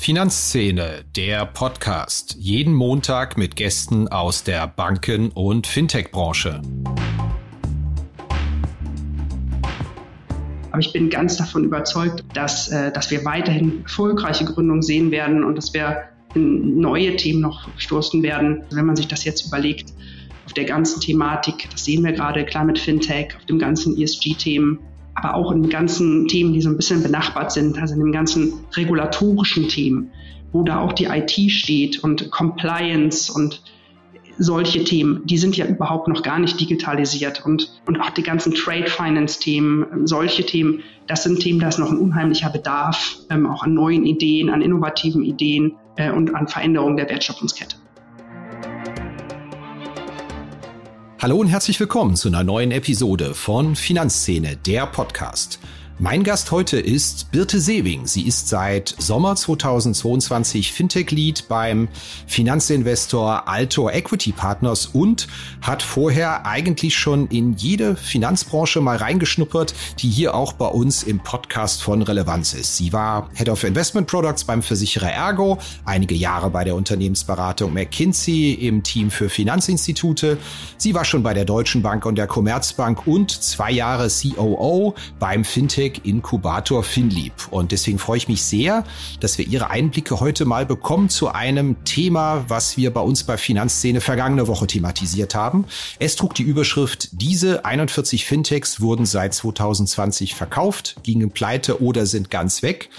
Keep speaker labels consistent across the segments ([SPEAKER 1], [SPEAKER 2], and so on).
[SPEAKER 1] Finanzszene, der Podcast. Jeden Montag mit Gästen aus der Banken- und Fintech-Branche.
[SPEAKER 2] Aber ich bin ganz davon überzeugt, dass, äh, dass wir weiterhin erfolgreiche Gründungen sehen werden und dass wir in neue Themen noch stoßen werden, wenn man sich das jetzt überlegt. Auf der ganzen Thematik, das sehen wir gerade, klar mit Fintech, auf dem ganzen ESG-Themen, aber auch in den ganzen Themen, die so ein bisschen benachbart sind, also in den ganzen regulatorischen Themen, wo da auch die IT steht und Compliance und solche Themen, die sind ja überhaupt noch gar nicht digitalisiert und, und auch die ganzen Trade Finance Themen, solche Themen, das sind Themen, da ist noch ein unheimlicher Bedarf, ähm, auch an neuen Ideen, an innovativen Ideen äh, und an Veränderungen der Wertschöpfungskette.
[SPEAKER 1] Hallo und herzlich willkommen zu einer neuen Episode von Finanzszene, der Podcast. Mein Gast heute ist Birte Sewing. Sie ist seit Sommer 2022 Fintech-Lead beim Finanzinvestor Altor Equity Partners und hat vorher eigentlich schon in jede Finanzbranche mal reingeschnuppert, die hier auch bei uns im Podcast von Relevanz ist. Sie war Head of Investment Products beim Versicherer Ergo, einige Jahre bei der Unternehmensberatung McKinsey im Team für Finanzinstitute. Sie war schon bei der Deutschen Bank und der Commerzbank und zwei Jahre COO beim Fintech Fintech Inkubator Finlieb. Und deswegen freue ich mich sehr, dass wir Ihre Einblicke heute mal bekommen zu einem Thema, was wir bei uns bei Finanzszene vergangene Woche thematisiert haben. Es trug die Überschrift, diese 41 Fintechs wurden seit 2020 verkauft, gingen pleite oder sind ganz weg.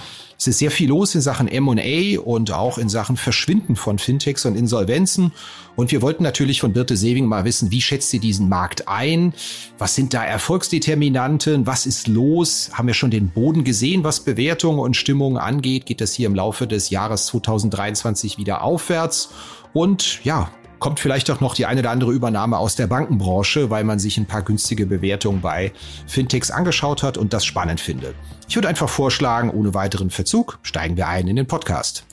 [SPEAKER 1] Es ist sehr viel los in Sachen M&A und auch in Sachen Verschwinden von Fintechs und Insolvenzen. Und wir wollten natürlich von Birte Sewing mal wissen, wie schätzt sie diesen Markt ein? Was sind da Erfolgsdeterminanten? Was ist los? Haben wir schon den Boden gesehen, was Bewertungen und Stimmungen angeht? Geht das hier im Laufe des Jahres 2023 wieder aufwärts? Und ja, kommt vielleicht auch noch die eine oder andere Übernahme aus der Bankenbranche, weil man sich ein paar günstige Bewertungen bei Fintechs angeschaut hat und das spannend findet. Ich würde einfach vorschlagen, ohne weiteren Verzug steigen wir ein in den Podcast.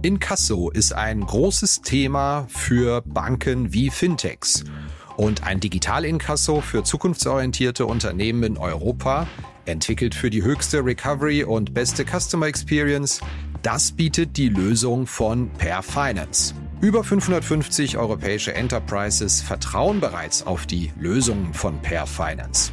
[SPEAKER 1] Inkasso ist ein großes Thema für Banken wie Fintechs. Und ein Digital-Inkasso für zukunftsorientierte Unternehmen in Europa Entwickelt für die höchste Recovery und beste Customer Experience, das bietet die Lösung von Per Finance. Über 550 europäische Enterprises vertrauen bereits auf die Lösungen von Per Finance.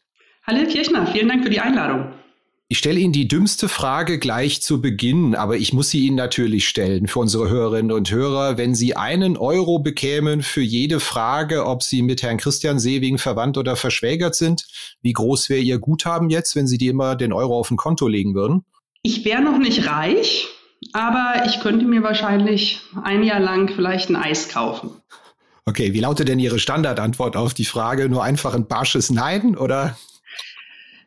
[SPEAKER 2] Hallo Kirchner, vielen Dank für die Einladung.
[SPEAKER 1] Ich stelle Ihnen die dümmste Frage gleich zu Beginn, aber ich muss sie Ihnen natürlich stellen für unsere Hörerinnen und Hörer. Wenn Sie einen Euro bekämen für jede Frage, ob Sie mit Herrn Christian Sewing verwandt oder verschwägert sind, wie groß wäre Ihr Guthaben jetzt, wenn Sie die immer den Euro auf ein Konto legen würden?
[SPEAKER 2] Ich wäre noch nicht reich, aber ich könnte mir wahrscheinlich ein Jahr lang vielleicht ein Eis kaufen.
[SPEAKER 1] Okay, wie lautet denn Ihre Standardantwort auf die Frage? Nur einfach ein barsches Nein oder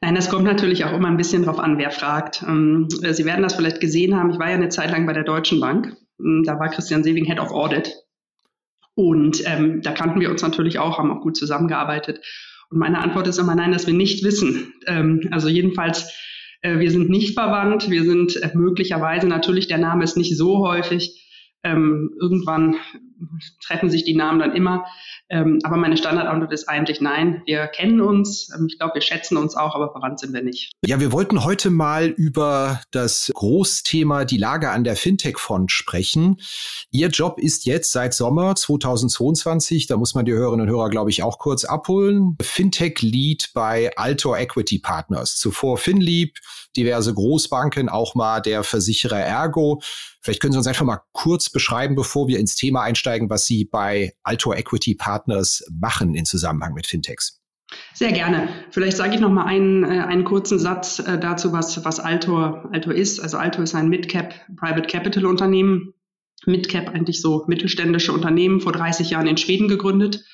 [SPEAKER 2] Nein, das kommt natürlich auch immer ein bisschen drauf an, wer fragt. Ähm, Sie werden das vielleicht gesehen haben. Ich war ja eine Zeit lang bei der Deutschen Bank. Ähm, da war Christian Sewing Head of Audit. Und ähm, da kannten wir uns natürlich auch, haben auch gut zusammengearbeitet. Und meine Antwort ist immer nein, dass wir nicht wissen. Ähm, also jedenfalls, äh, wir sind nicht verwandt. Wir sind äh, möglicherweise, natürlich, der Name ist nicht so häufig. Ähm, irgendwann treffen sich die Namen dann immer. Ähm, aber meine Standardantwort ist eigentlich nein. Wir kennen uns. Ähm, ich glaube, wir schätzen uns auch, aber verwandt sind wir nicht.
[SPEAKER 1] Ja, wir wollten heute mal über das Großthema die Lage an der Fintech-Front sprechen. Ihr Job ist jetzt seit Sommer 2022, da muss man die Hörerinnen und Hörer, glaube ich, auch kurz abholen. Fintech-Lead bei Altor Equity Partners. Zuvor FinLeap, diverse Großbanken, auch mal der Versicherer Ergo. Vielleicht können Sie uns einfach mal kurz beschreiben, bevor wir ins Thema einsteigen, was Sie bei Altor Equity Partners machen in Zusammenhang mit Fintechs.
[SPEAKER 2] Sehr gerne. Vielleicht sage ich noch mal einen, äh, einen kurzen Satz äh, dazu, was, was Altor, Altor ist. Also Altor ist ein Midcap Private Capital Unternehmen. Midcap eigentlich so mittelständische Unternehmen, vor 30 Jahren in Schweden gegründet.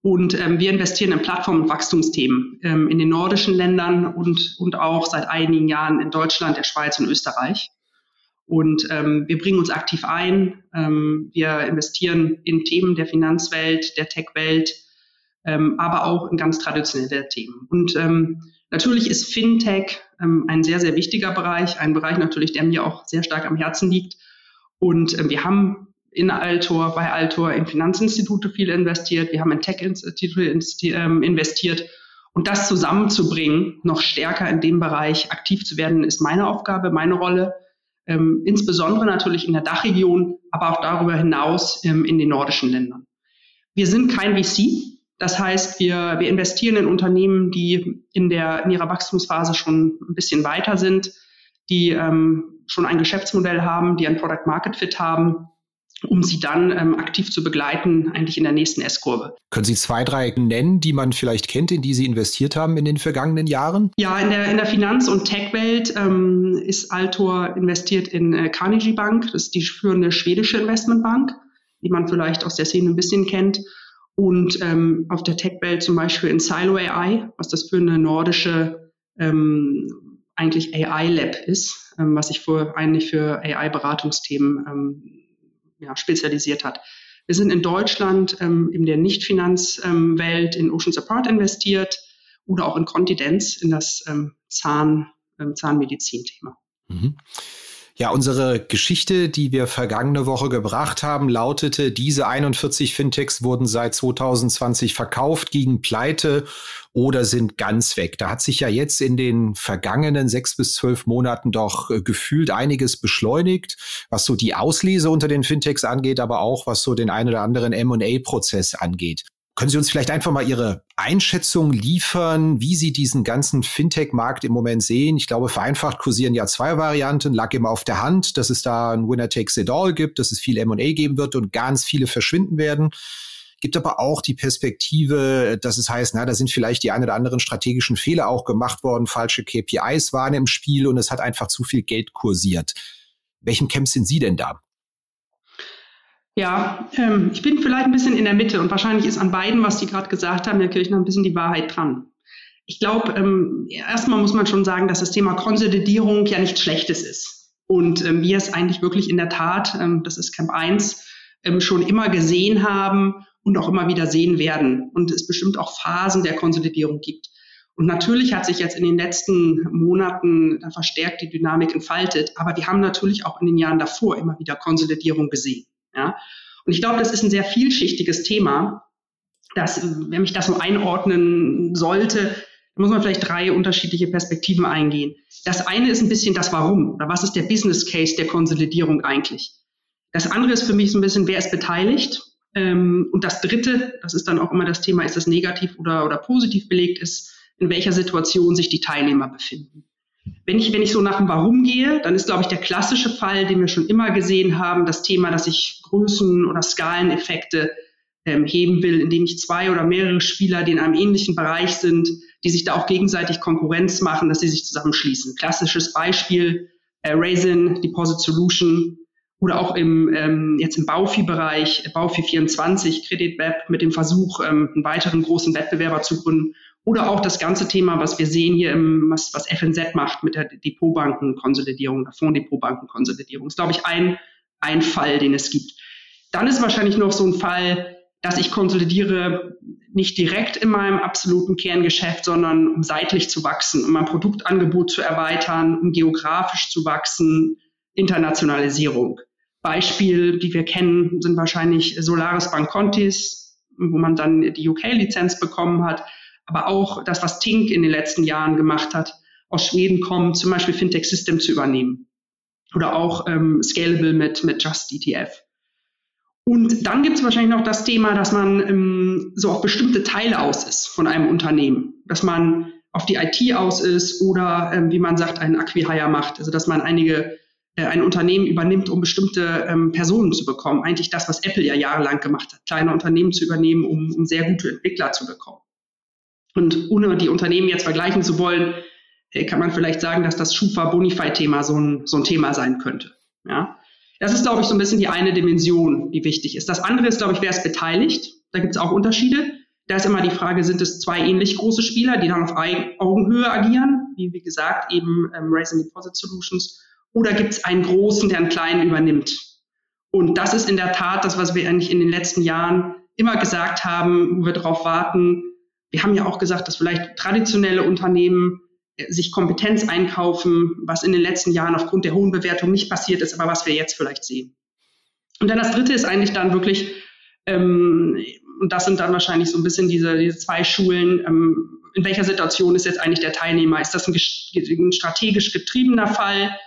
[SPEAKER 2] Und ähm, wir investieren in Plattform- und Wachstumsthemen ähm, in den nordischen Ländern und, und auch seit einigen Jahren in Deutschland, der Schweiz und Österreich. Und ähm, wir bringen uns aktiv ein. Ähm, wir investieren in Themen der Finanzwelt, der Tech-Welt, ähm, aber auch in ganz traditionelle Themen. Und ähm, natürlich ist Fintech ähm, ein sehr, sehr wichtiger Bereich, ein Bereich natürlich, der mir auch sehr stark am Herzen liegt. Und ähm, wir haben in Altor, bei Altor in Finanzinstitute viel investiert, wir haben in Tech-Institute ähm, investiert. Und das zusammenzubringen, noch stärker in dem Bereich aktiv zu werden, ist meine Aufgabe, meine Rolle. Ähm, insbesondere natürlich in der Dachregion, aber auch darüber hinaus ähm, in den nordischen Ländern. Wir sind kein VC, das heißt, wir, wir investieren in Unternehmen, die in, der, in ihrer Wachstumsphase schon ein bisschen weiter sind, die ähm, schon ein Geschäftsmodell haben, die ein Product Market Fit haben, um sie dann ähm, aktiv zu begleiten, eigentlich in der nächsten S-Kurve.
[SPEAKER 1] Können Sie zwei, drei nennen, die man vielleicht kennt, in die Sie investiert haben in den vergangenen Jahren?
[SPEAKER 2] Ja, in der, in der Finanz- und Tech-Welt ähm, ist Altor investiert in äh, Carnegie Bank, das ist die führende schwedische Investmentbank, die man vielleicht aus der Szene ein bisschen kennt und ähm, auf der Tech-Welt zum Beispiel in Silo AI, was das für eine nordische ähm, eigentlich AI-Lab ist, ähm, was sich für, eigentlich für AI-Beratungsthemen ähm, ja, spezialisiert hat. Wir sind in Deutschland ähm, in der Nicht-Finanzwelt in Oceans Apart investiert oder auch in Kontidenz in das ähm, Zahn, ähm, Zahnmedizin-Thema. Mhm.
[SPEAKER 1] Ja, unsere Geschichte, die wir vergangene Woche gebracht haben, lautete, diese 41 Fintechs wurden seit 2020 verkauft, gegen Pleite oder sind ganz weg. Da hat sich ja jetzt in den vergangenen sechs bis zwölf Monaten doch äh, gefühlt einiges beschleunigt, was so die Auslese unter den Fintechs angeht, aber auch was so den ein oder anderen M&A-Prozess angeht. Können Sie uns vielleicht einfach mal Ihre Einschätzung liefern, wie Sie diesen ganzen Fintech-Markt im Moment sehen? Ich glaube, vereinfacht kursieren ja zwei Varianten. Lag immer auf der Hand, dass es da ein Winner takes it all gibt, dass es viel M&A geben wird und ganz viele verschwinden werden. Gibt aber auch die Perspektive, dass es heißt, na, da sind vielleicht die ein oder anderen strategischen Fehler auch gemacht worden, falsche KPIs waren im Spiel und es hat einfach zu viel Geld kursiert. Welchem Camp sind Sie denn da?
[SPEAKER 2] Ja, ähm, ich bin vielleicht ein bisschen in der Mitte und wahrscheinlich ist an beiden, was die gerade gesagt haben, natürlich noch ein bisschen die Wahrheit dran. Ich glaube, ähm, erstmal muss man schon sagen, dass das Thema Konsolidierung ja nichts Schlechtes ist. Und ähm, wir es eigentlich wirklich in der Tat, ähm, das ist Camp 1, ähm, schon immer gesehen haben und auch immer wieder sehen werden. Und es bestimmt auch Phasen der Konsolidierung gibt. Und natürlich hat sich jetzt in den letzten Monaten verstärkt die Dynamik entfaltet, aber wir haben natürlich auch in den Jahren davor immer wieder Konsolidierung gesehen. Ja? Und ich glaube, das ist ein sehr vielschichtiges Thema, dass, wenn mich das so einordnen sollte, muss man vielleicht drei unterschiedliche Perspektiven eingehen. Das eine ist ein bisschen das Warum oder was ist der Business Case der Konsolidierung eigentlich? Das andere ist für mich so ein bisschen, wer ist beteiligt? Ähm, und das dritte, das ist dann auch immer das Thema, ist das negativ oder, oder positiv belegt ist, in welcher Situation sich die Teilnehmer befinden. Wenn ich, wenn ich so nach dem Warum gehe, dann ist, glaube ich, der klassische Fall, den wir schon immer gesehen haben, das Thema, dass ich Größen- oder Skaleneffekte ähm, heben will, indem ich zwei oder mehrere Spieler, die in einem ähnlichen Bereich sind, die sich da auch gegenseitig Konkurrenz machen, dass sie sich zusammenschließen. Klassisches Beispiel, äh, Raisin, Deposit Solution oder auch im, ähm, jetzt im Baufi-Bereich, Baufi 24, Kreditweb mit dem Versuch, ähm, einen weiteren großen Wettbewerber zu gründen oder auch das ganze Thema, was wir sehen hier, im, was, was FNZ macht mit der Depotbankenkonsolidierung, der Fonddepotbankenkonsolidierung. ist, glaube ich, ein, ein Fall, den es gibt. Dann ist wahrscheinlich noch so ein Fall, dass ich konsolidiere nicht direkt in meinem absoluten Kerngeschäft, sondern um seitlich zu wachsen, um mein Produktangebot zu erweitern, um geografisch zu wachsen, Internationalisierung. Beispiel, die wir kennen, sind wahrscheinlich Solaris Bank Contis, wo man dann die UK-Lizenz bekommen hat, aber auch das, was Tink in den letzten Jahren gemacht hat, aus Schweden kommen, zum Beispiel Fintech System zu übernehmen. Oder auch ähm, Scalable mit, mit Just ETF. Und dann gibt es wahrscheinlich noch das Thema, dass man ähm, so auf bestimmte Teile aus ist von einem Unternehmen. Dass man auf die IT aus ist oder, ähm, wie man sagt, einen Acquihire macht. Also dass man einige äh, ein Unternehmen übernimmt, um bestimmte ähm, Personen zu bekommen. Eigentlich das, was Apple ja jahrelang gemacht hat, kleine Unternehmen zu übernehmen, um, um sehr gute Entwickler zu bekommen. Und ohne die Unternehmen jetzt vergleichen zu wollen, äh, kann man vielleicht sagen, dass das Schufa-Bonify-Thema so ein, so ein Thema sein könnte. Ja? Das ist, glaube ich, so ein bisschen die eine Dimension, die wichtig ist. Das andere ist, glaube ich, wer ist beteiligt. Da gibt es auch Unterschiede. Da ist immer die Frage, sind es zwei ähnlich große Spieler, die dann auf Augenhöhe agieren, wie, wie gesagt, eben ähm, Raising Deposit Solutions, oder gibt es einen großen, der einen kleinen übernimmt? Und das ist in der Tat das, was wir eigentlich in den letzten Jahren immer gesagt haben, wo wir darauf warten. Wir haben ja auch gesagt, dass vielleicht traditionelle Unternehmen sich Kompetenz einkaufen, was in den letzten Jahren aufgrund der hohen Bewertung nicht passiert ist, aber was wir jetzt vielleicht sehen. Und dann das Dritte ist eigentlich dann wirklich, ähm, und das sind dann wahrscheinlich so ein bisschen diese, diese zwei Schulen, ähm, in welcher Situation ist jetzt eigentlich der Teilnehmer? Ist das ein, ein strategisch getriebener Fall,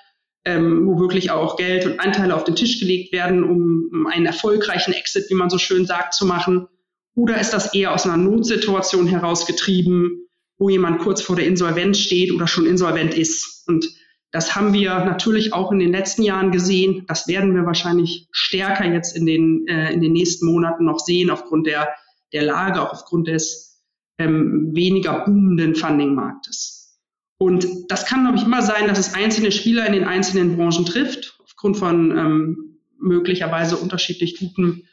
[SPEAKER 2] ähm, wo wirklich auch Geld und Anteile auf den Tisch gelegt werden, um, um einen erfolgreichen Exit, wie man so schön sagt, zu machen? Oder ist das eher aus einer Notsituation herausgetrieben, wo jemand kurz vor der Insolvenz steht oder schon insolvent ist. Und das haben wir natürlich auch in den letzten Jahren gesehen. Das werden wir wahrscheinlich stärker jetzt in den, äh, in den nächsten Monaten noch sehen, aufgrund der, der Lage, auch aufgrund des ähm, weniger boomenden Funding-Marktes. Und das kann, glaube ich, immer sein, dass es einzelne Spieler in den einzelnen Branchen trifft, aufgrund von ähm, möglicherweise unterschiedlich gutem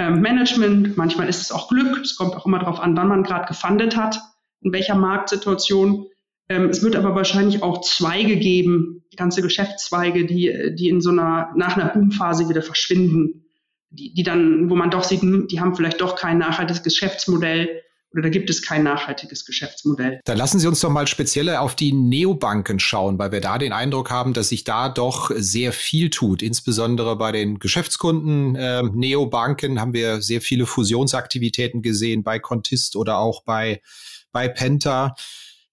[SPEAKER 2] ähm, Management. Manchmal ist es auch Glück. Es kommt auch immer darauf an, wann man gerade gefundet hat in welcher Marktsituation. Ähm, es wird aber wahrscheinlich auch Zweige geben, ganze Geschäftszweige, die, die in so einer, nach einer Boomphase wieder verschwinden, die, die dann, wo man doch sieht, hm, die haben vielleicht doch kein nachhaltiges Geschäftsmodell oder da gibt es kein nachhaltiges Geschäftsmodell.
[SPEAKER 1] Dann lassen Sie uns doch mal speziell auf die Neobanken schauen, weil wir da den Eindruck haben, dass sich da doch sehr viel tut. Insbesondere bei den Geschäftskunden äh, Neobanken haben wir sehr viele Fusionsaktivitäten gesehen bei Contist oder auch bei bei Penta.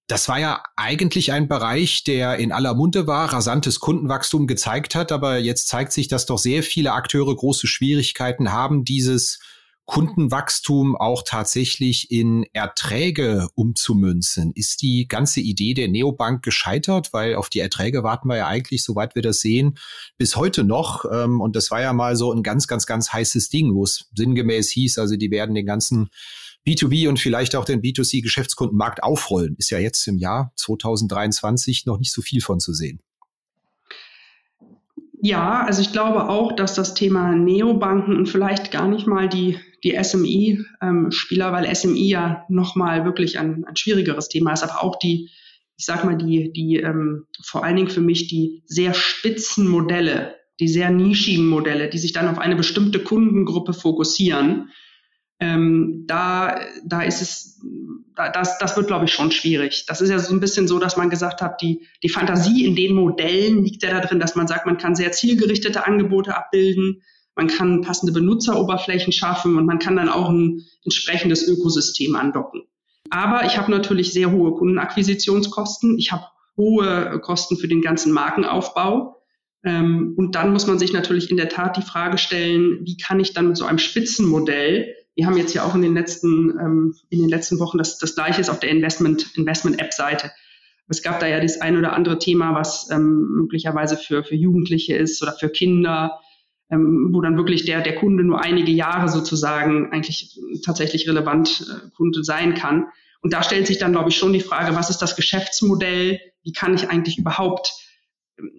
[SPEAKER 1] Das war ja eigentlich ein Bereich, der in aller Munde war, rasantes Kundenwachstum gezeigt hat, aber jetzt zeigt sich, dass doch sehr viele Akteure große Schwierigkeiten haben, dieses Kundenwachstum auch tatsächlich in Erträge umzumünzen. Ist die ganze Idee der Neobank gescheitert? Weil auf die Erträge warten wir ja eigentlich, soweit wir das sehen, bis heute noch. Ähm, und das war ja mal so ein ganz, ganz, ganz heißes Ding, wo es sinngemäß hieß, also die werden den ganzen B2B und vielleicht auch den B2C-Geschäftskundenmarkt aufrollen. Ist ja jetzt im Jahr 2023 noch nicht so viel von zu sehen.
[SPEAKER 2] Ja, also ich glaube auch, dass das Thema Neobanken und vielleicht gar nicht mal die, die SMI-Spieler, ähm, weil SMI ja nochmal wirklich ein, ein schwierigeres Thema ist, aber auch die, ich sag mal, die, die ähm, vor allen Dingen für mich die sehr spitzen Modelle, die sehr nischigen Modelle, die sich dann auf eine bestimmte Kundengruppe fokussieren, ähm, da, da ist es, da, das, das wird, glaube ich, schon schwierig. Das ist ja so ein bisschen so, dass man gesagt hat, die, die Fantasie in den Modellen liegt ja da drin, dass man sagt, man kann sehr zielgerichtete Angebote abbilden, man kann passende Benutzeroberflächen schaffen und man kann dann auch ein entsprechendes Ökosystem andocken. Aber ich habe natürlich sehr hohe Kundenakquisitionskosten, ich habe hohe Kosten für den ganzen Markenaufbau. Ähm, und dann muss man sich natürlich in der Tat die Frage stellen, wie kann ich dann mit so einem Spitzenmodell wir haben jetzt ja auch in den letzten, ähm, in den letzten Wochen das, das Gleiche ist auf der Investment, Investment App Seite. Es gab da ja das ein oder andere Thema, was ähm, möglicherweise für, für Jugendliche ist oder für Kinder, ähm, wo dann wirklich der, der Kunde nur einige Jahre sozusagen eigentlich tatsächlich relevant äh, Kunde sein kann. Und da stellt sich dann, glaube ich, schon die Frage, was ist das Geschäftsmodell? Wie kann ich eigentlich überhaupt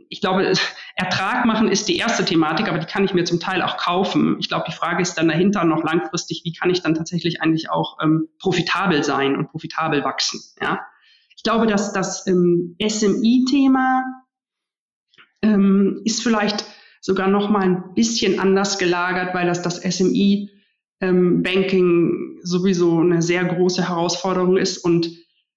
[SPEAKER 2] ich glaube, Ertrag machen ist die erste Thematik, aber die kann ich mir zum Teil auch kaufen. Ich glaube, die Frage ist dann dahinter noch langfristig, wie kann ich dann tatsächlich eigentlich auch ähm, profitabel sein und profitabel wachsen. Ja? Ich glaube, dass das ähm, SMI-Thema ähm, ist vielleicht sogar noch mal ein bisschen anders gelagert, weil das das SMI ähm, Banking sowieso eine sehr große Herausforderung ist und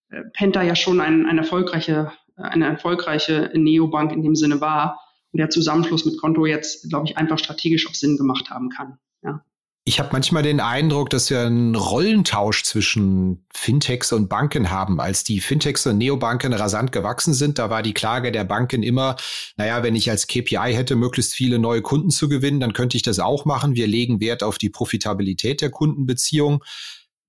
[SPEAKER 2] äh, Penta ja schon ein, ein erfolgreiche eine erfolgreiche Neobank in dem Sinne war. der Zusammenschluss mit Konto jetzt, glaube ich, einfach strategisch auch Sinn gemacht haben kann. Ja.
[SPEAKER 1] Ich habe manchmal den Eindruck, dass wir einen Rollentausch zwischen Fintechs und Banken haben. Als die Fintechs und Neobanken rasant gewachsen sind, da war die Klage der Banken immer, naja, wenn ich als KPI hätte, möglichst viele neue Kunden zu gewinnen, dann könnte ich das auch machen. Wir legen Wert auf die Profitabilität der Kundenbeziehung.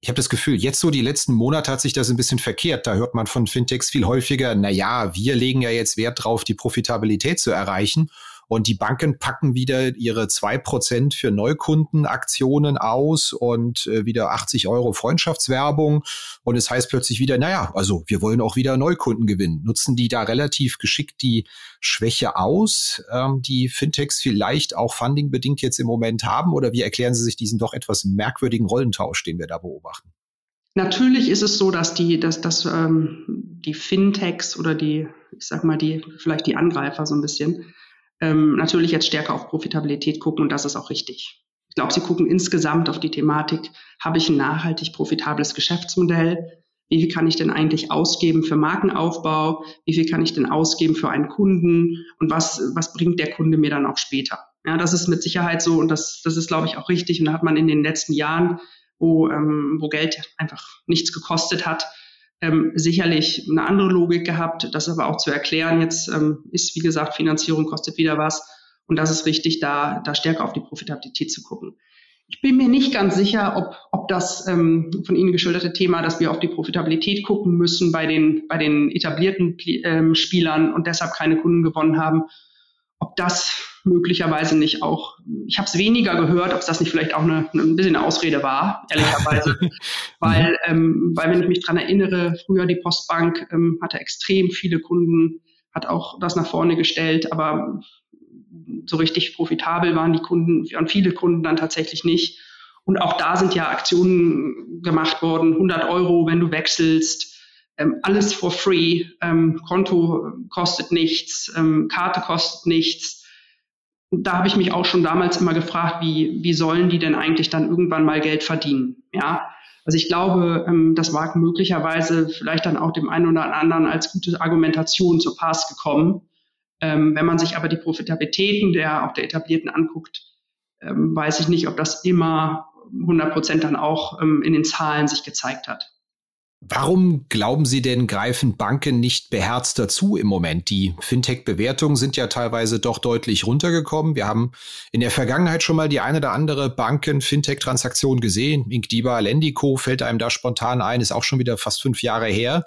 [SPEAKER 1] Ich habe das Gefühl, jetzt so die letzten Monate hat sich das ein bisschen verkehrt. Da hört man von Fintechs viel häufiger, naja, wir legen ja jetzt Wert drauf, die Profitabilität zu erreichen. Und die Banken packen wieder ihre zwei Prozent für Neukundenaktionen aus und äh, wieder 80 Euro Freundschaftswerbung. Und es heißt plötzlich wieder, naja, also wir wollen auch wieder Neukunden gewinnen. Nutzen die da relativ geschickt die Schwäche aus, ähm, die Fintechs vielleicht auch fundingbedingt jetzt im Moment haben? Oder wie erklären Sie sich diesen doch etwas merkwürdigen Rollentausch, den wir da beobachten?
[SPEAKER 2] Natürlich ist es so, dass die, dass, dass ähm, die Fintechs oder die, ich sag mal, die, vielleicht die Angreifer so ein bisschen, ähm, natürlich jetzt stärker auf Profitabilität gucken und das ist auch richtig. Ich glaube, sie gucken insgesamt auf die Thematik, habe ich ein nachhaltig profitables Geschäftsmodell? Wie viel kann ich denn eigentlich ausgeben für Markenaufbau? Wie viel kann ich denn ausgeben für einen Kunden? Und was, was bringt der Kunde mir dann auch später? Ja, das ist mit Sicherheit so und das, das ist, glaube ich, auch richtig. Und da hat man in den letzten Jahren, wo, ähm, wo Geld einfach nichts gekostet hat, ähm, sicherlich eine andere Logik gehabt, das aber auch zu erklären. Jetzt ähm, ist, wie gesagt, Finanzierung kostet wieder was. Und das ist richtig, da, da stärker auf die Profitabilität zu gucken. Ich bin mir nicht ganz sicher, ob, ob das ähm, von Ihnen geschilderte Thema, dass wir auf die Profitabilität gucken müssen bei den, bei den etablierten ähm, Spielern und deshalb keine Kunden gewonnen haben, ob das möglicherweise nicht auch, ich habe es weniger gehört, ob das nicht vielleicht auch eine, ein bisschen eine Ausrede war, ehrlicherweise. weil, ähm, weil, wenn ich mich dran erinnere, früher die Postbank ähm, hatte extrem viele Kunden, hat auch das nach vorne gestellt, aber so richtig profitabel waren die Kunden, waren viele Kunden dann tatsächlich nicht. Und auch da sind ja Aktionen gemacht worden, 100 Euro, wenn du wechselst, ähm, alles for free, ähm, Konto kostet nichts, ähm, Karte kostet nichts da habe ich mich auch schon damals immer gefragt, wie, wie sollen die denn eigentlich dann irgendwann mal Geld verdienen? Ja, also ich glaube, ähm, das war möglicherweise vielleicht dann auch dem einen oder anderen als gute Argumentation zur Pass gekommen. Ähm, wenn man sich aber die Profitabilitäten der auch der etablierten anguckt, ähm, weiß ich nicht, ob das immer 100 Prozent dann auch in den Zahlen sich gezeigt hat.
[SPEAKER 1] Warum glauben Sie denn, greifen Banken nicht beherzt dazu im Moment? Die Fintech-Bewertungen sind ja teilweise doch deutlich runtergekommen. Wir haben in der Vergangenheit schon mal die eine oder andere Banken-Fintech-Transaktion gesehen. Inkdiba, Lendico fällt einem da spontan ein, ist auch schon wieder fast fünf Jahre her.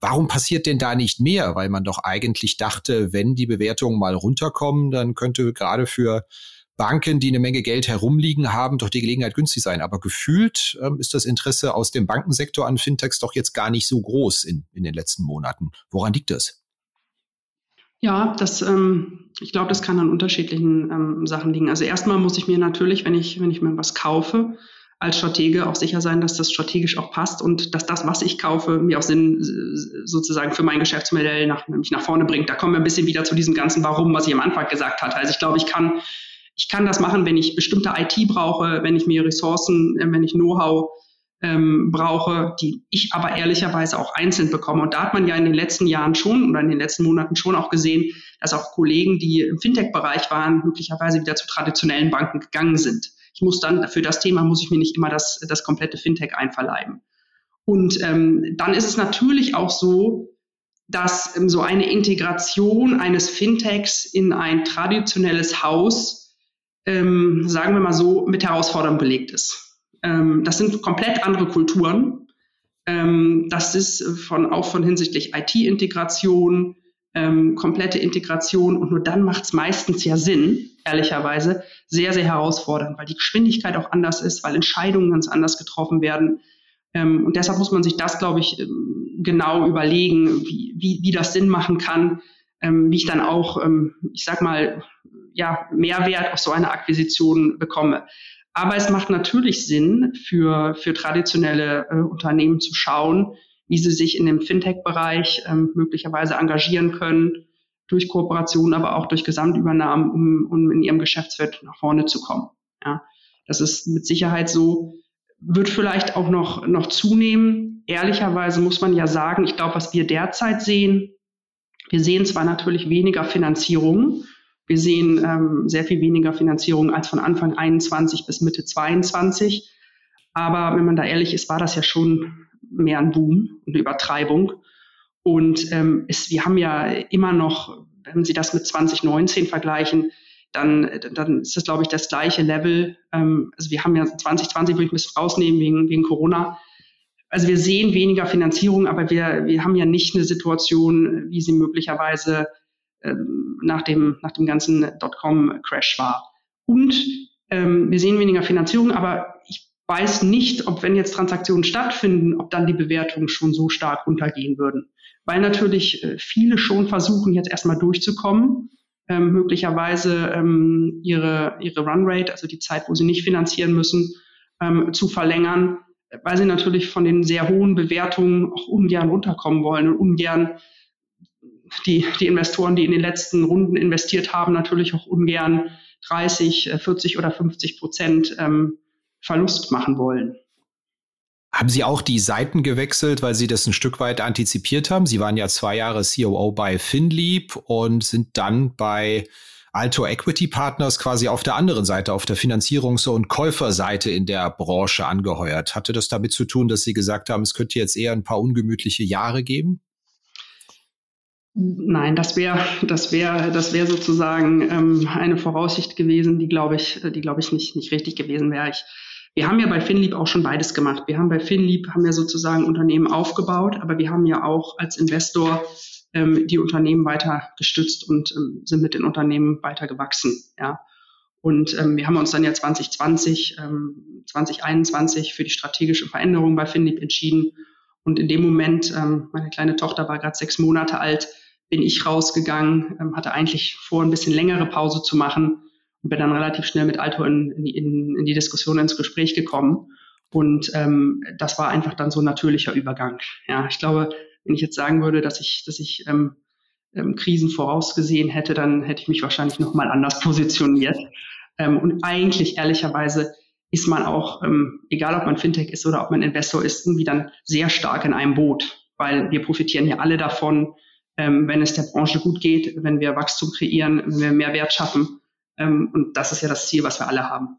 [SPEAKER 1] Warum passiert denn da nicht mehr? Weil man doch eigentlich dachte, wenn die Bewertungen mal runterkommen, dann könnte gerade für Banken, die eine Menge Geld herumliegen haben, doch die Gelegenheit günstig sein. Aber gefühlt ähm, ist das Interesse aus dem Bankensektor an Fintechs doch jetzt gar nicht so groß in, in den letzten Monaten. Woran liegt das?
[SPEAKER 2] Ja, das, ähm, ich glaube, das kann an unterschiedlichen ähm, Sachen liegen. Also erstmal muss ich mir natürlich, wenn ich, wenn ich mir was kaufe, als Stratege auch sicher sein, dass das strategisch auch passt und dass das, was ich kaufe, mir auch Sinn sozusagen für mein Geschäftsmodell nach, nämlich nach vorne bringt. Da kommen wir ein bisschen wieder zu diesem ganzen Warum, was ich am Anfang gesagt hatte. Also ich glaube, ich kann ich kann das machen, wenn ich bestimmte IT brauche, wenn ich mir Ressourcen, äh, wenn ich Know-how ähm, brauche, die ich aber ehrlicherweise auch einzeln bekomme. Und da hat man ja in den letzten Jahren schon oder in den letzten Monaten schon auch gesehen, dass auch Kollegen, die im Fintech-Bereich waren, möglicherweise wieder zu traditionellen Banken gegangen sind. Ich muss dann, für das Thema muss ich mir nicht immer das, das komplette Fintech einverleiben. Und ähm, dann ist es natürlich auch so, dass ähm, so eine Integration eines Fintechs in ein traditionelles Haus ähm, sagen wir mal so, mit Herausforderungen belegt ist. Ähm, das sind komplett andere Kulturen. Ähm, das ist von, auch von hinsichtlich IT-Integration, ähm, komplette Integration und nur dann macht es meistens ja Sinn, ehrlicherweise, sehr, sehr herausfordernd, weil die Geschwindigkeit auch anders ist, weil Entscheidungen ganz anders getroffen werden. Ähm, und deshalb muss man sich das, glaube ich, genau überlegen, wie, wie, wie das Sinn machen kann, wie ich dann auch, ich sag mal, ja, Mehrwert auf so eine Akquisition bekomme. Aber es macht natürlich Sinn für, für traditionelle äh, Unternehmen zu schauen, wie sie sich in dem Fintech-Bereich ähm, möglicherweise engagieren können, durch Kooperation, aber auch durch Gesamtübernahmen, um, um in ihrem Geschäftsfeld nach vorne zu kommen. Ja, das ist mit Sicherheit so, wird vielleicht auch noch, noch zunehmen. Ehrlicherweise muss man ja sagen, ich glaube, was wir derzeit sehen, wir sehen zwar natürlich weniger Finanzierung, Wir sehen ähm, sehr viel weniger Finanzierung als von Anfang 21 bis Mitte 22. Aber wenn man da ehrlich ist, war das ja schon mehr ein Boom, eine Übertreibung. Und ähm, es, wir haben ja immer noch, wenn Sie das mit 2019 vergleichen, dann, dann ist das, glaube ich, das gleiche Level. Ähm, also wir haben ja 2020, würde ich ein bisschen rausnehmen wegen, wegen Corona. Also wir sehen weniger Finanzierung, aber wir, wir haben ja nicht eine Situation, wie sie möglicherweise nach, dem, nach dem ganzen Dotcom-Crash war. Und ähm, wir sehen weniger Finanzierung, aber ich weiß nicht, ob wenn jetzt Transaktionen stattfinden, ob dann die Bewertungen schon so stark runtergehen würden. Weil natürlich äh, viele schon versuchen, jetzt erstmal durchzukommen ähm, möglicherweise ähm, ihre, ihre Runrate, also die Zeit, wo sie nicht finanzieren müssen, ähm, zu verlängern, weil sie natürlich von den sehr hohen Bewertungen auch ungern runterkommen wollen und ungern die, die Investoren, die in den letzten Runden investiert haben, natürlich auch ungern 30, 40 äh, oder 50 Prozent ähm, Verlust machen wollen.
[SPEAKER 1] Haben Sie auch die Seiten gewechselt, weil Sie das ein Stück weit antizipiert haben? Sie waren ja zwei Jahre COO bei FinLeap und sind dann bei Alto Equity Partners quasi auf der anderen Seite, auf der Finanzierungs- und Käuferseite in der Branche angeheuert. Hatte das damit zu tun, dass Sie gesagt haben, es könnte jetzt eher ein paar ungemütliche Jahre geben?
[SPEAKER 2] Nein, das wäre das wäre das wäre sozusagen ähm, eine Voraussicht gewesen, die glaube ich, die glaube ich nicht nicht richtig gewesen wäre. Wir haben ja bei FinLeap auch schon beides gemacht. Wir haben bei FinLeap haben ja sozusagen Unternehmen aufgebaut, aber wir haben ja auch als Investor ähm, die Unternehmen weiter gestützt und ähm, sind mit den Unternehmen weiter gewachsen. Ja. Und ähm, wir haben uns dann ja 2020, ähm, 2021 für die strategische Veränderung bei FinLeap entschieden. Und in dem Moment, ähm, meine kleine Tochter war gerade sechs Monate alt, bin ich rausgegangen, ähm, hatte eigentlich vor, ein bisschen längere Pause zu machen und bin dann relativ schnell mit Alto in, in, in, die Diskussion, ins Gespräch gekommen. Und ähm, das war einfach dann so ein natürlicher Übergang. Ja, ich glaube, wenn ich jetzt sagen würde, dass ich, dass ich ähm, ähm, Krisen vorausgesehen hätte, dann hätte ich mich wahrscheinlich nochmal anders positioniert. Ähm, und eigentlich ehrlicherweise ist man auch, ähm, egal ob man Fintech ist oder ob man Investor ist, irgendwie dann sehr stark in einem Boot, weil wir profitieren ja alle davon, ähm, wenn es der Branche gut geht, wenn wir Wachstum kreieren, wenn wir mehr Wert schaffen. Ähm, und das ist ja das Ziel, was wir alle haben.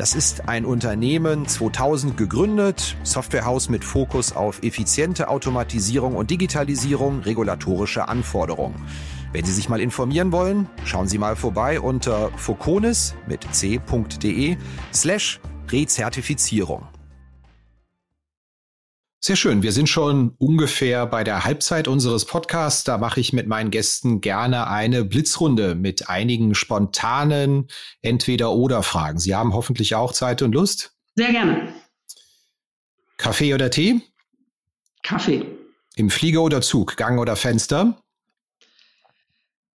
[SPEAKER 1] Das ist ein Unternehmen 2000 gegründet, Softwarehaus mit Fokus auf effiziente Automatisierung und Digitalisierung regulatorischer Anforderungen. Wenn Sie sich mal informieren wollen, schauen Sie mal vorbei unter foconis mit c.de slash Rezertifizierung. Sehr schön. Wir sind schon ungefähr bei der Halbzeit unseres Podcasts. Da mache ich mit meinen Gästen gerne eine Blitzrunde mit einigen spontanen Entweder-Oder-Fragen. Sie haben hoffentlich auch Zeit und Lust?
[SPEAKER 2] Sehr gerne.
[SPEAKER 1] Kaffee oder Tee?
[SPEAKER 2] Kaffee.
[SPEAKER 1] Im Flieger oder Zug? Gang oder Fenster?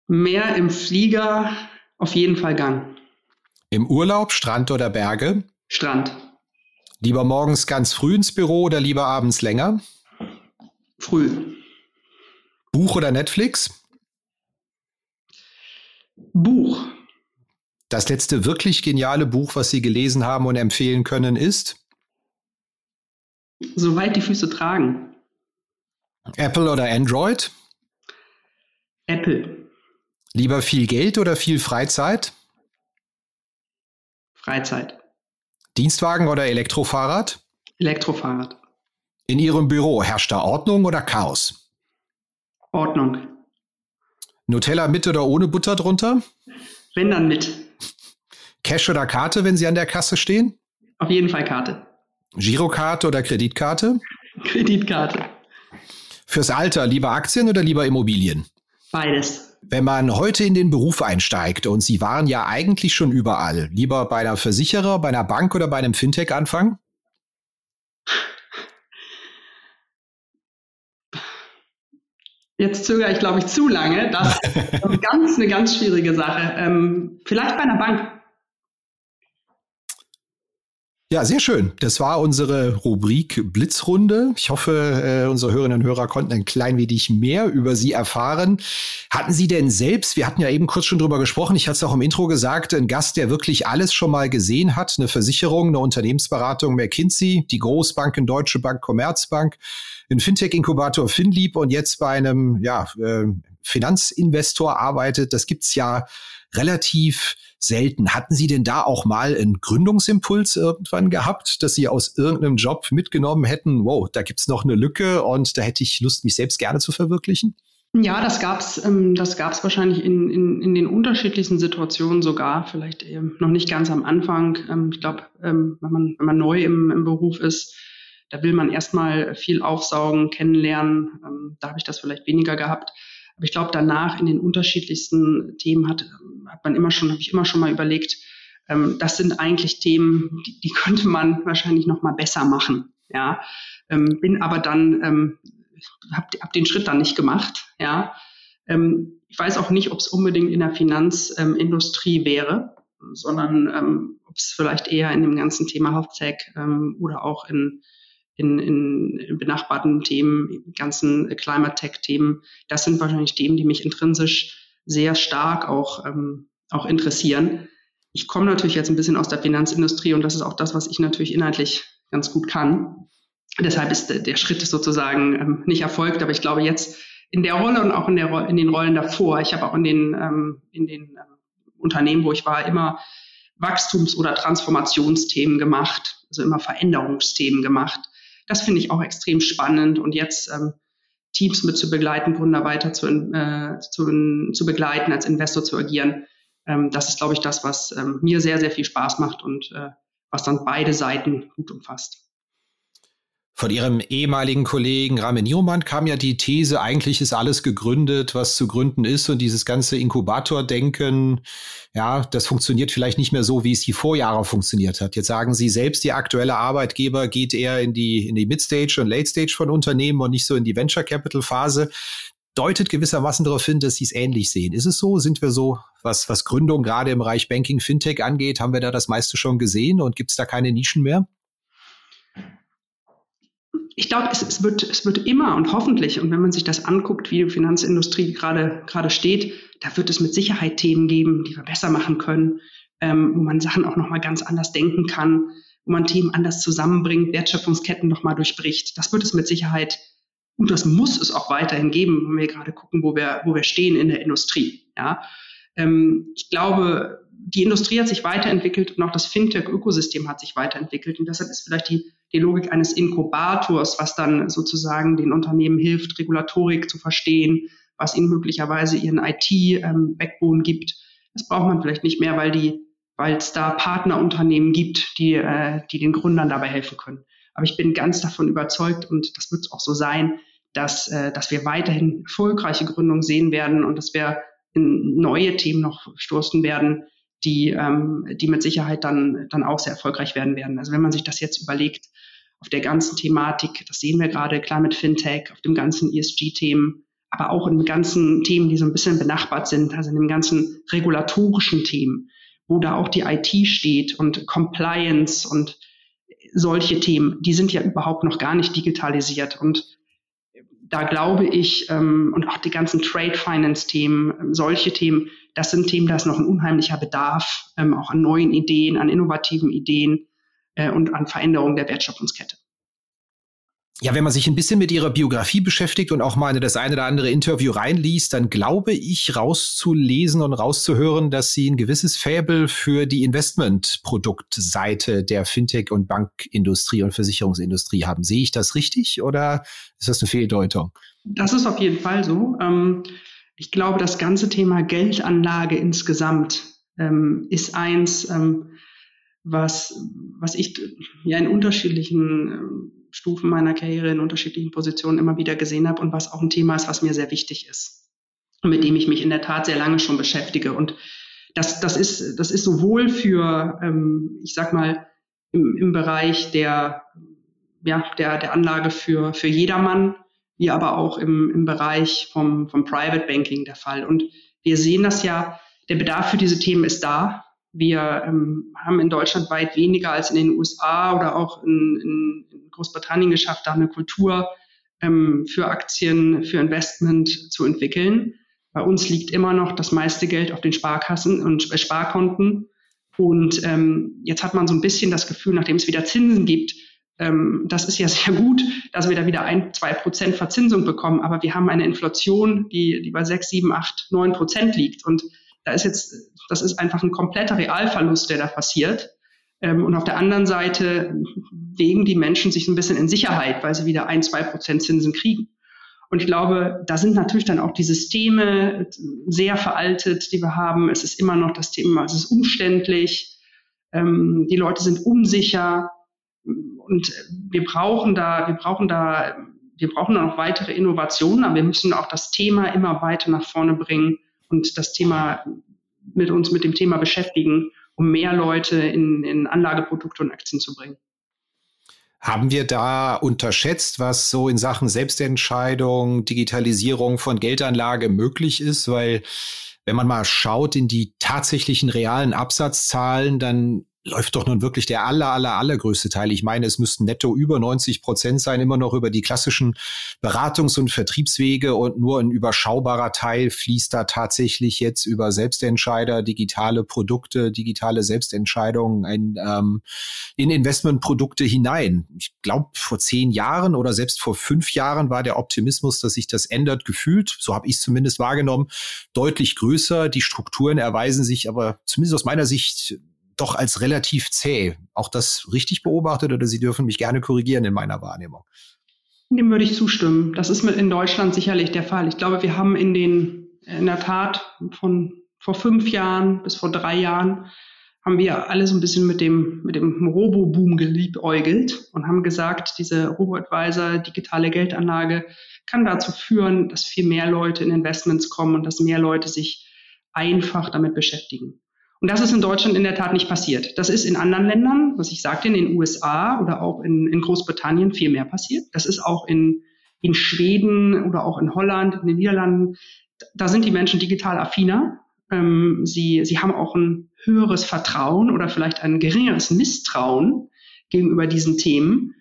[SPEAKER 2] Mehr im Flieger, auf jeden Fall Gang.
[SPEAKER 1] Im Urlaub, Strand oder Berge?
[SPEAKER 2] Strand.
[SPEAKER 1] Lieber morgens ganz früh ins Büro oder lieber abends länger?
[SPEAKER 2] Früh.
[SPEAKER 1] Buch oder Netflix?
[SPEAKER 2] Buch.
[SPEAKER 1] Das letzte wirklich geniale Buch, was Sie gelesen haben und empfehlen können, ist?
[SPEAKER 2] Soweit die Füße tragen.
[SPEAKER 1] Apple oder Android?
[SPEAKER 2] Apple.
[SPEAKER 1] Lieber viel Geld oder viel Freizeit?
[SPEAKER 2] Freizeit.
[SPEAKER 1] Dienstwagen oder Elektrofahrrad?
[SPEAKER 2] Elektrofahrrad.
[SPEAKER 1] In Ihrem Büro herrscht da Ordnung oder Chaos?
[SPEAKER 2] Ordnung.
[SPEAKER 1] Nutella mit oder ohne Butter drunter?
[SPEAKER 2] Wenn dann mit.
[SPEAKER 1] Cash oder Karte, wenn Sie an der Kasse stehen?
[SPEAKER 2] Auf jeden Fall Karte.
[SPEAKER 1] Girokarte oder Kreditkarte?
[SPEAKER 2] Kreditkarte.
[SPEAKER 1] Fürs Alter lieber Aktien oder lieber Immobilien?
[SPEAKER 2] Beides.
[SPEAKER 1] Wenn man heute in den Beruf einsteigt und Sie waren ja eigentlich schon überall, lieber bei einer Versicherer, bei einer Bank oder bei einem Fintech anfangen?
[SPEAKER 2] Jetzt zögere ich, glaube ich, zu lange. Das ist eine ganz, eine ganz schwierige Sache. Ähm, vielleicht bei einer Bank.
[SPEAKER 1] Ja, sehr schön. Das war unsere Rubrik Blitzrunde. Ich hoffe, äh, unsere Hörerinnen und Hörer konnten ein klein wenig mehr über Sie erfahren. Hatten Sie denn selbst, wir hatten ja eben kurz schon drüber gesprochen, ich hatte es auch im Intro gesagt, einen Gast, der wirklich alles schon mal gesehen hat, eine Versicherung, eine Unternehmensberatung McKinsey, die Großbanken Deutsche Bank, Commerzbank, ein Fintech-Inkubator Finlieb und jetzt bei einem ja, äh, Finanzinvestor arbeitet. Das gibt's ja relativ selten. Hatten Sie denn da auch mal einen Gründungsimpuls irgendwann gehabt, dass Sie aus irgendeinem Job mitgenommen hätten, wow, da gibt's noch eine Lücke und da hätte ich Lust, mich selbst gerne zu verwirklichen?
[SPEAKER 2] Ja, das gab's, ähm, das gab's wahrscheinlich in, in, in den unterschiedlichsten Situationen sogar, vielleicht eben noch nicht ganz am Anfang. Ähm, ich glaube, ähm, wenn, man, wenn man neu im, im Beruf ist, da will man erstmal viel aufsaugen, kennenlernen. Ähm, da habe ich das vielleicht weniger gehabt. Aber ich glaube, danach in den unterschiedlichsten Themen hat, hat man immer schon, habe ich immer schon mal überlegt, ähm, das sind eigentlich Themen, die, die könnte man wahrscheinlich noch mal besser machen. Ja, ähm, bin aber dann, ähm, habe hab den Schritt dann nicht gemacht. Ja, ähm, ich weiß auch nicht, ob es unbedingt in der Finanzindustrie wäre, sondern ähm, ob es vielleicht eher in dem ganzen Thema Health Tech ähm, oder auch in in, in, benachbarten Themen, ganzen Climate Tech-Themen. Das sind wahrscheinlich Themen, die mich intrinsisch sehr stark auch, ähm, auch interessieren. Ich komme natürlich jetzt ein bisschen aus der Finanzindustrie und das ist auch das, was ich natürlich inhaltlich ganz gut kann. Deshalb ist der Schritt sozusagen ähm, nicht erfolgt, aber ich glaube jetzt in der Rolle und auch in, der, in den Rollen davor, ich habe auch in den, ähm, in den ähm, Unternehmen, wo ich war, immer Wachstums- oder Transformationsthemen gemacht, also immer Veränderungsthemen gemacht. Das finde ich auch extrem spannend und jetzt ähm, Teams mit zu begleiten, Gründer weiter zu, äh, zu, zu begleiten, als Investor zu agieren. Ähm, das ist, glaube ich, das, was ähm, mir sehr, sehr viel Spaß macht und äh, was dann beide Seiten gut umfasst.
[SPEAKER 1] Von Ihrem ehemaligen Kollegen Ramin Nioman kam ja die These, eigentlich ist alles gegründet, was zu gründen ist und dieses ganze Inkubator-Denken, ja, das funktioniert vielleicht nicht mehr so, wie es die Vorjahre funktioniert hat. Jetzt sagen Sie selbst, die aktuelle Arbeitgeber geht eher in die, in die Mid-Stage und Late-Stage von Unternehmen und nicht so in die Venture-Capital-Phase. Deutet gewissermaßen darauf hin, dass Sie es ähnlich sehen. Ist es so? Sind wir so, was, was Gründung gerade im Bereich Banking, Fintech angeht, haben wir da das meiste schon gesehen und gibt es da keine Nischen mehr?
[SPEAKER 2] Ich glaube, es, es, wird, es wird immer und hoffentlich, und wenn man sich das anguckt, wie die Finanzindustrie gerade, gerade steht, da wird es mit Sicherheit Themen geben, die wir besser machen können, ähm, wo man Sachen auch nochmal ganz anders denken kann, wo man Themen anders zusammenbringt, Wertschöpfungsketten nochmal durchbricht. Das wird es mit Sicherheit und das muss es auch weiterhin geben, wenn wir gerade gucken, wo wir, wo wir stehen in der Industrie. Ja. Ähm, ich glaube, die Industrie hat sich weiterentwickelt und auch das Fintech-Ökosystem hat sich weiterentwickelt. Und deshalb ist vielleicht die, die Logik eines Inkubators, was dann sozusagen den Unternehmen hilft, Regulatorik zu verstehen, was ihnen möglicherweise ihren IT-Backbone gibt. Das braucht man vielleicht nicht mehr, weil die, weil es da Partnerunternehmen gibt, die, äh, die den Gründern dabei helfen können. Aber ich bin ganz davon überzeugt und das wird auch so sein, dass, äh, dass wir weiterhin erfolgreiche Gründungen sehen werden und dass wir in neue Themen noch stoßen werden, die, ähm, die mit Sicherheit dann, dann auch sehr erfolgreich werden werden. Also wenn man sich das jetzt überlegt, auf der ganzen Thematik, das sehen wir gerade, klar mit Fintech, auf dem ganzen ESG-Themen, aber auch in den ganzen Themen, die so ein bisschen benachbart sind, also in den ganzen regulatorischen Themen, wo da auch die IT steht und Compliance und solche Themen, die sind ja überhaupt noch gar nicht digitalisiert. Und da glaube ich, ähm, und auch die ganzen Trade Finance Themen, ähm, solche Themen, das sind Themen, da ist noch ein unheimlicher Bedarf, ähm, auch an neuen Ideen, an innovativen Ideen äh, und an Veränderungen der Wertschöpfungskette.
[SPEAKER 1] Ja, wenn man sich ein bisschen mit ihrer Biografie beschäftigt und auch mal in das eine oder andere Interview reinliest, dann glaube ich rauszulesen und rauszuhören, dass sie ein gewisses Faible für die Investmentproduktseite der Fintech- und Bankindustrie und Versicherungsindustrie haben. Sehe ich das richtig oder ist das eine Fehldeutung?
[SPEAKER 2] Das ist auf jeden Fall so. Ähm, ich glaube, das ganze Thema Geldanlage insgesamt ähm, ist eins, ähm, was, was ich ja in unterschiedlichen Stufen meiner Karriere in unterschiedlichen Positionen immer wieder gesehen habe und was auch ein Thema ist, was mir sehr wichtig ist und mit dem ich mich in der Tat sehr lange schon beschäftige. Und das, das, ist, das ist sowohl für, ähm, ich sag mal, im, im Bereich der, ja, der, der Anlage für, für jedermann, wie aber auch im, im Bereich vom, vom Private Banking der Fall. Und wir sehen das ja, der Bedarf für diese Themen ist da. Wir ähm, haben in Deutschland weit weniger als in den USA oder auch in, in, Großbritannien geschafft, da eine Kultur ähm, für Aktien, für Investment zu entwickeln. Bei uns liegt immer noch das meiste Geld auf den Sparkassen und äh, Sparkonten. Und ähm, jetzt hat man so ein bisschen das Gefühl, nachdem es wieder Zinsen gibt, ähm, das ist ja sehr gut, dass wir da wieder ein, zwei Prozent Verzinsung bekommen. Aber wir haben eine Inflation, die, die bei sechs, sieben, acht, neun Prozent liegt. Und da ist jetzt, das ist einfach ein kompletter Realverlust, der da passiert. Ähm, und auf der anderen Seite wägen die Menschen sich ein bisschen in Sicherheit, weil sie wieder ein, zwei Prozent Zinsen kriegen. Und ich glaube, da sind natürlich dann auch die Systeme sehr veraltet, die wir haben. Es ist immer noch das Thema, es ist umständlich. Ähm, die Leute sind unsicher. Und wir brauchen da, wir brauchen da, wir brauchen da noch weitere Innovationen, aber wir müssen auch das Thema immer weiter nach vorne bringen und das Thema mit uns mit dem Thema beschäftigen, um mehr Leute in, in Anlageprodukte und Aktien zu bringen.
[SPEAKER 1] Haben wir da unterschätzt, was so in Sachen Selbstentscheidung, Digitalisierung von Geldanlage möglich ist? Weil wenn man mal schaut in die tatsächlichen realen Absatzzahlen, dann läuft doch nun wirklich der aller, aller, allergrößte Teil. Ich meine, es müssten netto über 90 Prozent sein, immer noch über die klassischen Beratungs- und Vertriebswege und nur ein überschaubarer Teil fließt da tatsächlich jetzt über Selbstentscheider, digitale Produkte, digitale Selbstentscheidungen in, ähm, in Investmentprodukte hinein. Ich glaube, vor zehn Jahren oder selbst vor fünf Jahren war der Optimismus, dass sich das ändert, gefühlt, so habe ich es zumindest wahrgenommen, deutlich größer. Die Strukturen erweisen sich aber zumindest aus meiner Sicht doch als relativ zäh. Auch das richtig beobachtet oder Sie dürfen mich gerne korrigieren in meiner Wahrnehmung.
[SPEAKER 2] Dem würde ich zustimmen. Das ist in Deutschland sicherlich der Fall. Ich glaube, wir haben in den, in der Tat von vor fünf Jahren bis vor drei Jahren haben wir alle so ein bisschen mit dem, mit dem Robo-Boom geliebäugelt und haben gesagt, diese Robo-Advisor, digitale Geldanlage kann dazu führen, dass viel mehr Leute in Investments kommen und dass mehr Leute sich einfach damit beschäftigen. Und das ist in Deutschland in der Tat nicht passiert. Das ist in anderen Ländern, was ich sagte, in den USA oder auch in, in Großbritannien viel mehr passiert. Das ist auch in, in Schweden oder auch in Holland, in den Niederlanden. Da sind die Menschen digital affiner. Ähm, sie, sie haben auch ein höheres Vertrauen oder vielleicht ein geringeres Misstrauen gegenüber diesen Themen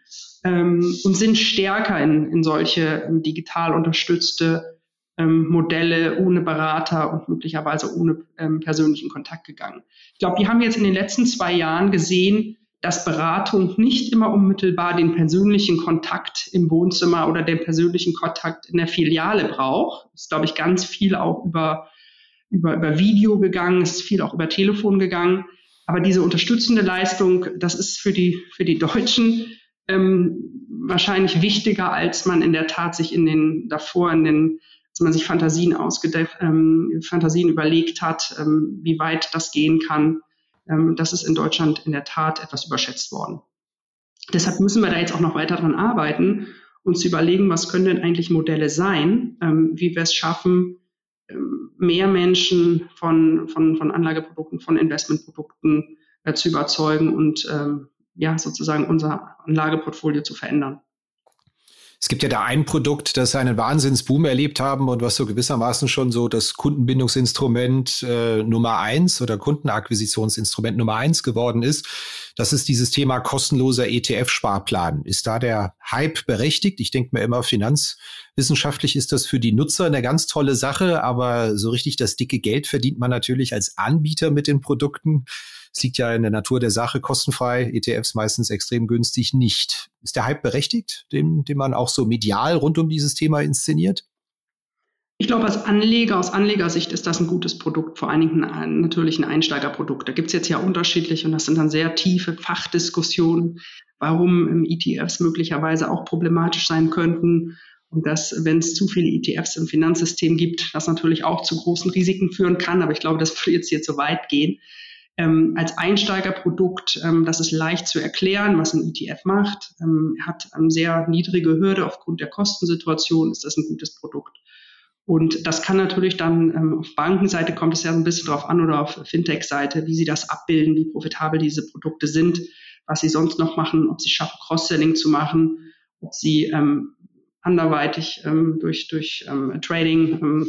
[SPEAKER 2] ähm, und sind stärker in, in solche digital unterstützte ähm, Modelle ohne Berater und möglicherweise ohne ähm, persönlichen Kontakt gegangen. Ich glaube, wir haben jetzt in den letzten zwei Jahren gesehen, dass Beratung nicht immer unmittelbar den persönlichen Kontakt im Wohnzimmer oder den persönlichen Kontakt in der Filiale braucht. Es ist, glaube ich, ganz viel auch über, über, über Video gegangen, es ist viel auch über Telefon gegangen. Aber diese unterstützende Leistung, das ist für die, für die Deutschen ähm, wahrscheinlich wichtiger, als man in der Tat sich in den davor in den dass man sich Fantasien ähm, Fantasien überlegt hat, ähm, wie weit das gehen kann. Ähm, das ist in Deutschland in der Tat etwas überschätzt worden. Deshalb müssen wir da jetzt auch noch weiter dran arbeiten und zu überlegen, was können denn eigentlich Modelle sein, ähm, wie wir es schaffen, ähm, mehr Menschen von, von, von Anlageprodukten, von Investmentprodukten äh, zu überzeugen und ähm, ja, sozusagen unser Anlageportfolio zu verändern.
[SPEAKER 1] Es gibt ja da ein Produkt, das einen Wahnsinnsboom erlebt haben und was so gewissermaßen schon so das Kundenbindungsinstrument äh, Nummer eins oder Kundenakquisitionsinstrument Nummer eins geworden ist. Das ist dieses Thema kostenloser ETF-Sparplan. Ist da der Hype berechtigt? Ich denke mir immer, finanzwissenschaftlich ist das für die Nutzer eine ganz tolle Sache, aber so richtig das dicke Geld verdient man natürlich als Anbieter mit den Produkten Es liegt ja in der Natur der Sache, kostenfrei, ETFs meistens extrem günstig nicht. Ist der Hype berechtigt, den, den man auch so medial rund um dieses Thema inszeniert?
[SPEAKER 2] Ich glaube, als Anleger, aus Anlegersicht ist das ein gutes Produkt, vor allen Dingen ein, natürlich ein Einsteigerprodukt. Da gibt es jetzt ja unterschiedlich und das sind dann sehr tiefe Fachdiskussionen, warum ETFs möglicherweise auch problematisch sein könnten und dass, wenn es zu viele ETFs im Finanzsystem gibt, das natürlich auch zu großen Risiken führen kann. Aber ich glaube, das würde jetzt hier zu weit gehen. Ähm, als Einsteigerprodukt, ähm, das ist leicht zu erklären, was ein ETF macht, ähm, hat eine sehr niedrige Hürde aufgrund der Kostensituation, ist das ein gutes Produkt. Und das kann natürlich dann ähm, auf Bankenseite kommt es ja ein bisschen drauf an oder auf Fintech-Seite, wie sie das abbilden, wie profitabel diese Produkte sind, was sie sonst noch machen, ob sie schaffen, Cross-Selling zu machen, ob sie ähm, anderweitig ähm, durch, durch ähm, Trading ähm,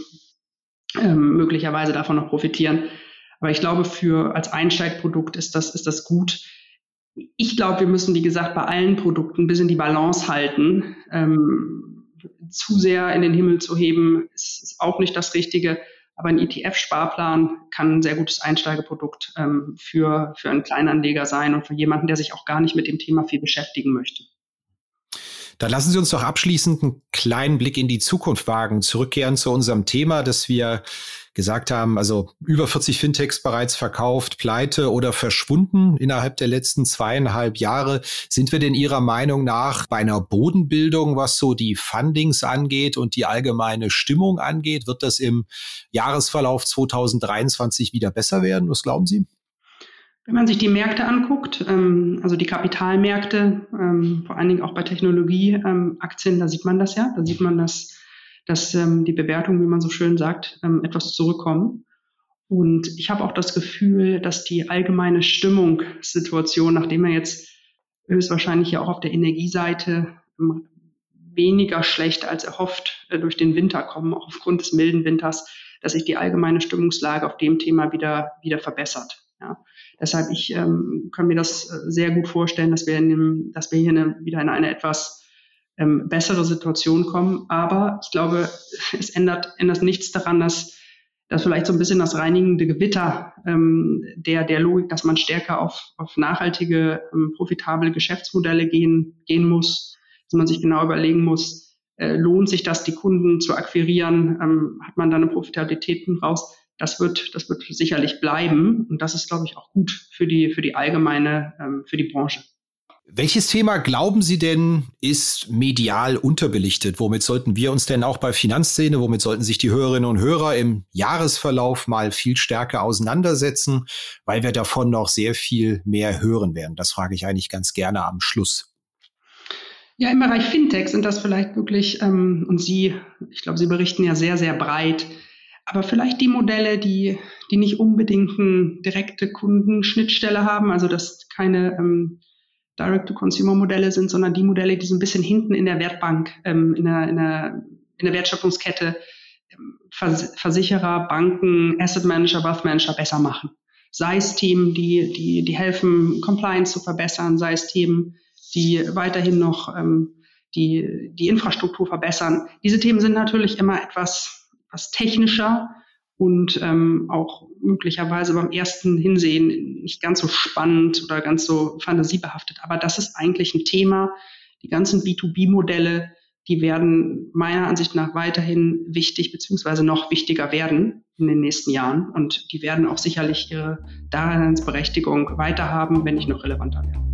[SPEAKER 2] ähm, möglicherweise davon noch profitieren. Aber ich glaube, für als Einsteigprodukt ist das, ist das gut. Ich glaube, wir müssen, wie gesagt, bei allen Produkten ein bisschen die Balance halten. Ähm, zu sehr in den Himmel zu heben, ist, ist auch nicht das Richtige. Aber ein ETF-Sparplan kann ein sehr gutes Einsteigeprodukt ähm, für, für einen Kleinanleger sein und für jemanden, der sich auch gar nicht mit dem Thema viel beschäftigen möchte.
[SPEAKER 1] Dann lassen Sie uns doch abschließend einen kleinen Blick in die Zukunft wagen, zurückkehren zu unserem Thema, dass wir gesagt haben, also über 40 Fintechs bereits verkauft, pleite oder verschwunden innerhalb der letzten zweieinhalb Jahre. Sind wir denn Ihrer Meinung nach bei einer Bodenbildung, was so die Fundings angeht und die allgemeine Stimmung angeht? Wird das im Jahresverlauf 2023 wieder besser werden? Was glauben Sie?
[SPEAKER 2] Wenn man sich die Märkte anguckt, ähm, also die Kapitalmärkte, ähm, vor allen Dingen auch bei Technologieaktien, ähm, da sieht man das ja. Da sieht man, dass, dass ähm, die Bewertungen, wie man so schön sagt, ähm, etwas zurückkommen. Und ich habe auch das Gefühl, dass die allgemeine Stimmungssituation, nachdem wir jetzt höchstwahrscheinlich ja auch auf der Energieseite ähm, weniger schlecht als erhofft äh, durch den Winter kommen, auch aufgrund des milden Winters, dass sich die allgemeine Stimmungslage auf dem Thema wieder, wieder verbessert. Ja. Deshalb ich ähm, kann mir das äh, sehr gut vorstellen, dass wir, in dem, dass wir hier eine, wieder in eine etwas ähm, bessere Situation kommen. Aber ich glaube, es ändert, ändert nichts daran, dass, dass vielleicht so ein bisschen das reinigende Gewitter ähm, der, der Logik, dass man stärker auf, auf nachhaltige, ähm, profitable Geschäftsmodelle gehen, gehen muss, dass man sich genau überlegen muss, äh, lohnt sich das, die Kunden zu akquirieren, ähm, hat man da eine Profitabilität raus das wird, das wird sicherlich bleiben. Und das ist, glaube ich, auch gut für die, für die allgemeine, ähm, für die Branche.
[SPEAKER 1] Welches Thema glauben Sie denn ist medial unterbelichtet? Womit sollten wir uns denn auch bei Finanzszene, womit sollten sich die Hörerinnen und Hörer im Jahresverlauf mal viel stärker auseinandersetzen, weil wir davon noch sehr viel mehr hören werden? Das frage ich eigentlich ganz gerne am Schluss.
[SPEAKER 2] Ja, im Bereich Fintech sind das vielleicht wirklich, ähm, und Sie, ich glaube, Sie berichten ja sehr, sehr breit aber vielleicht die Modelle, die, die nicht unbedingt eine direkte Kundenschnittstelle haben, also dass keine ähm, Direct-to-Consumer-Modelle sind, sondern die Modelle, die so ein bisschen hinten in der Wertbank, ähm, in, der, in, der, in der Wertschöpfungskette ähm, Vers Versicherer, Banken, Asset Manager, Wealth Manager besser machen. Sei es Themen, die, die, die helfen, Compliance zu verbessern, sei es Themen, die weiterhin noch ähm, die, die Infrastruktur verbessern. Diese Themen sind natürlich immer etwas etwas technischer und ähm, auch möglicherweise beim ersten Hinsehen nicht ganz so spannend oder ganz so fantasiebehaftet. Aber das ist eigentlich ein Thema. Die ganzen B2B-Modelle, die werden meiner Ansicht nach weiterhin wichtig beziehungsweise noch wichtiger werden in den nächsten Jahren. Und die werden auch sicherlich ihre Daseinsberechtigung weiterhaben, wenn nicht noch relevanter werden.